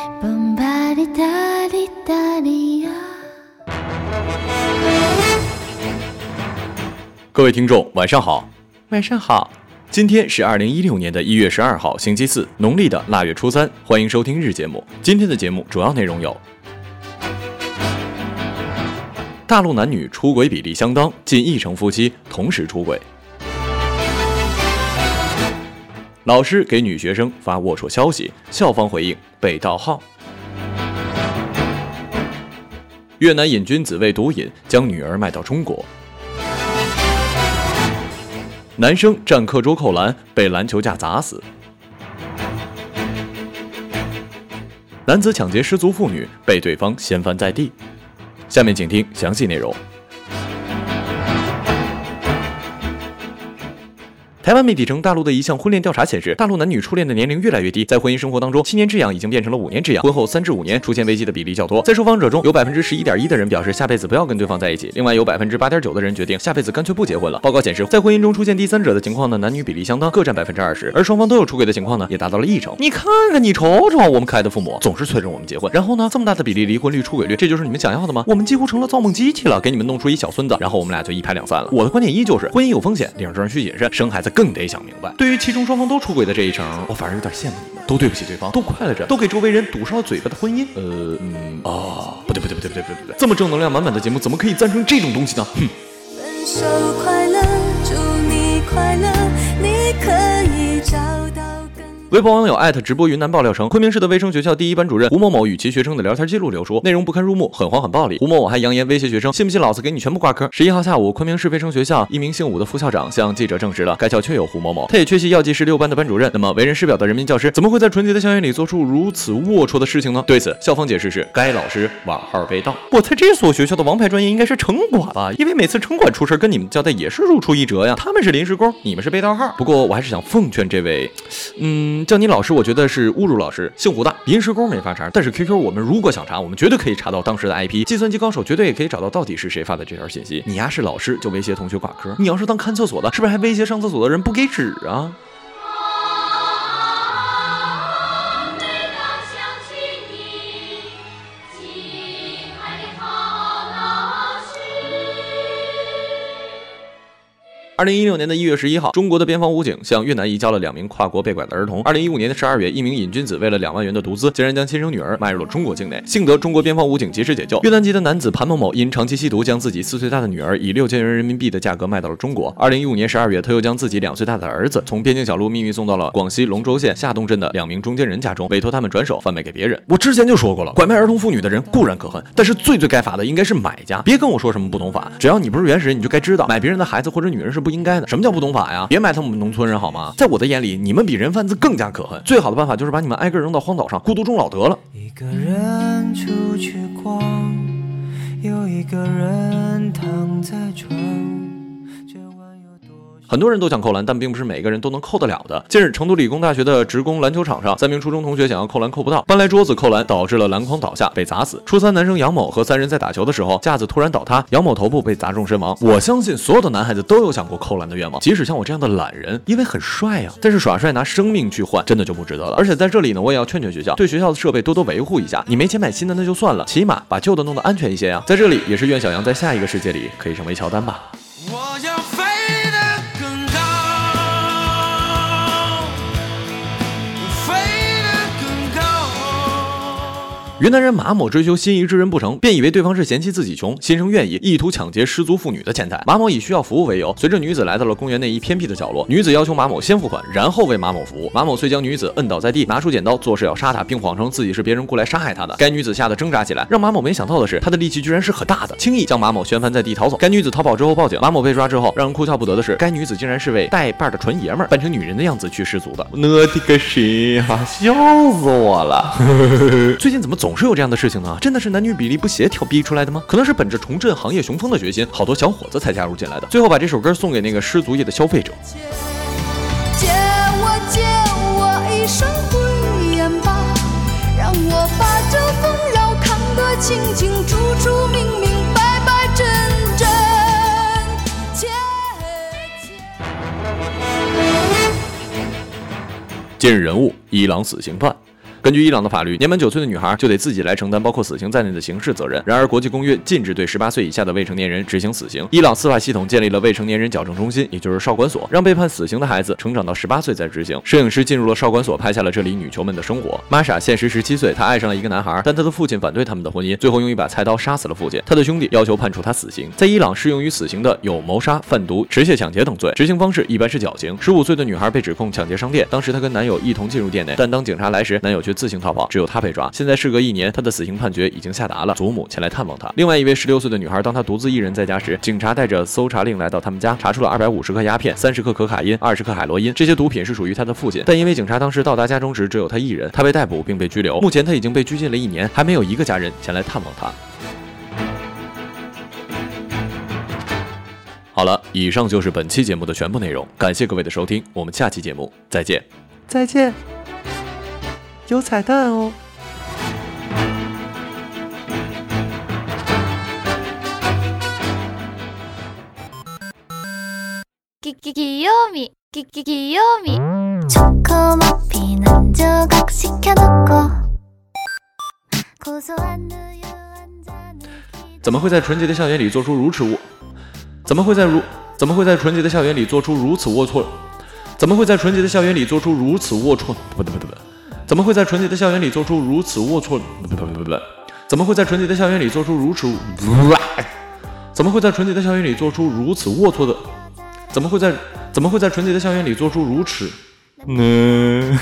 Bombarditali-tali-ya 各位听众，晚上好，晚上好。今天是二零一六年的一月十二号，星期四，农历的腊月初三。欢迎收听日节目。今天的节目主要内容有：大陆男女出轨比例相当，近一成夫妻同时出轨；老师给女学生发龌龊消息，校方回应被盗号；越南瘾君子为毒瘾将女儿卖到中国。男生占课桌扣篮，被篮球架砸死；男子抢劫失足妇女，被对方掀翻在地。下面请听详细内容。台湾媒体称，大陆的一项婚恋调查显示，大陆男女初恋的年龄越来越低，在婚姻生活当中，七年之痒已经变成了五年之痒，婚后三至五年出现危机的比例较多。在受访者中，有百分之十一点一的人表示下辈子不要跟对方在一起，另外有百分之八点九的人决定下辈子干脆不结婚了。报告显示，在婚姻中出现第三者的情况呢，男女比例相当，各占百分之二十，而双方都有出轨的情况呢，也达到了一成。你看看，你瞅瞅，我们可爱的父母总是催着我们结婚，然后呢，这么大的比例离婚率、出轨率，这就是你们想要的吗？我们几乎成了造梦机器了，给你们弄出一小孙子，然后我们俩就一拍两散了。我的观点依旧是，婚姻有风险，领证需谨慎，生孩子更更得想明白。对于其中双方都出轨的这一成，我反而有点羡慕你们，都对不起对方，都快乐着，都给周围人堵上了嘴巴的婚姻。呃，嗯啊，不对不对不对不对不对不对，这么正能量满满的节目，怎么可以赞成这种东西呢？哼。分手快乐，祝你快乐，你可以找到更。微博网友艾特直播云南爆料称，昆明市的卫生学校第一班主任胡某某与其学生的聊天记录流出，内容不堪入目，很黄很暴力。胡某某还扬言威胁学生，信不信老子给你全部挂科？十一号下午，昆明市卫生学校一名姓武的副校长向记者证实了，该校确有胡某某，他也确系药剂师六班的班主任。那么，为人师表的人民教师怎么会在纯洁的校园里做出如此龌龊的事情呢？对此，校方解释是该老师网号被盗。我猜这所学校的王牌专业应该是城管吧，因为每次城管出事跟你们交代也是如出一辙呀。他们是临时工，你们是被盗号。不过我还是想奉劝这位，嗯，叫你老师，我觉得是侮辱老师。姓胡的临时工没法查，但是 QQ 我们如果想查，我们绝对可以查到当时的 IP。计算机高手绝对也可以找到到底是谁发的这条信息。你丫是老师就威胁同学挂科，你要是当看厕所的，是不是还威胁上厕所的人不给纸啊？二零一六年的一月十一号，中国的边防武警向越南移交了两名跨国被拐的儿童。二零一五年的十二月，一名瘾君子为了两万元的毒资，竟然将亲生女儿卖入了中国境内。幸得中国边防武警及时解救。越南籍的男子潘某某因长期吸毒，将自己四岁大的女儿以六千元人民币的价格卖到了中国。二零一五年十二月，他又将自己两岁大的儿子从边境小路秘密送到了广西龙州县下洞镇的两名中间人家中，委托他们转手贩卖给别人。我之前就说过了，拐卖儿童妇女的人固然可恨，但是最最该罚的应该是买家。别跟我说什么不懂法，只要你不是原始人，你就该知道买别人的孩子或者女人是不应该的。什么叫不懂法呀？别埋汰我们农村人好吗？在我的眼里，你们比人贩子更加可恨。最好的办法就是把你们挨个扔到荒岛上，孤独终老得了。一个人出去逛，有一个人躺在床。很多人都想扣篮，但并不是每个人都能扣得了的。近日，成都理工大学的职工篮球场上，三名初中同学想要扣篮扣不到，搬来桌子扣篮，导致了篮筐倒下，被砸死。初三男生杨某和三人在打球的时候，架子突然倒塌，杨某头部被砸中身亡。我相信所有的男孩子都有想过扣篮的愿望，即使像我这样的懒人，因为很帅呀、但是耍帅拿生命去换，真的就不值得了。而且在这里呢，我也要劝劝学校，对学校的设备多多维护一下。你没钱买新的那就算了，起码把旧的弄得安全一些呀。在这里也是愿小杨在下一个世界里可以成为乔丹吧。云南人马某追求心仪之人不成，便以为对方是嫌弃自己穷，心生怨意，意图抢劫失足妇女的钱财。马某以需要服务为由，随着女子来到了公园内一偏僻的角落。女子要求马某先付款，然后为马某服务。马某遂将女子摁倒在地，拿出剪刀，作势要杀她，并谎称自己是别人雇来杀害她的。该女子吓得挣扎起来，让马某没想到的是，她的力气居然是很大的，轻易将马某旋翻在地逃走。该女子逃跑之后报警，马某被抓之后，让人哭笑不得的是，该女子竟然是位带把的纯爷们，扮成女人的样子去失足的。我的个神呀，笑死我了！最近怎么总是有这样的事情呢？真的是男女比例不协调逼出来的吗？可能是本着重振行业雄风的决心，好多小伙子才加入进来的。最后把这首歌送给那个失足业的消费者。借我借我一双慧眼吧，让我把这纷扰看得清清楚楚、明明白白、真真切切。今日人物：伊朗死刑犯。根据伊朗的法律，年满九岁的女孩就得自己来承担包括死刑在内的刑事责任。然而，国际公约禁止对十八岁以下的未成年人执行死刑。伊朗司法系统建立了未成年人矫正中心，也就是少管所，让被判死刑的孩子成长到十八岁再执行。摄影师进入了少管所，拍下了这里女囚们的生活。玛莎现实十七岁，她爱上了一个男孩，但她的父亲反对他们的婚姻，最后用一把菜刀杀死了父亲。她的兄弟要求判处她死刑。在伊朗适用于死刑的有谋杀、贩毒、持械抢劫等罪，执行方式一般是绞刑。十五岁的女孩被指控抢劫商店，当时她跟男友一同进入店内，但当警察来时，男友却自行逃跑，只有他被抓。现在事隔一年，他的死刑判决已经下达了，祖母前来探望他。另外一位十六岁的女孩，当她独自一人在家时，警察带着搜查令来到他们家，查出了二百五十克鸦片、三十克可卡因、二十克海洛因，这些毒品是属于她的父亲，但因为警察当时到达家中时只有她一人，她被逮捕并被拘留。目前她已经被拘禁了一年，还没有一个家人前来探望她。好了，以上就是本期节目的全部内容，感谢各位的收听，我们下期节目再见。再见，有彩蛋哦。きききよみきききよみ 초코머피는 조각시켜놓고 고소한 우유 한 잔을 怎么会在纯洁的校园里做出如此龌？怎么会在如怎么会在纯洁的校园里做出如此龌龊？怎么会在纯洁的校园里做出如此龌龊？不对不对不对， 怎么会在纯洁的校园里做出如此龌龊？不不不不！怎么会在纯洁的校园里做出如此？怎么会在纯洁的校园里做出如此龌龊的？怎么会在？怎么会在纯洁的校园里做出如此呢？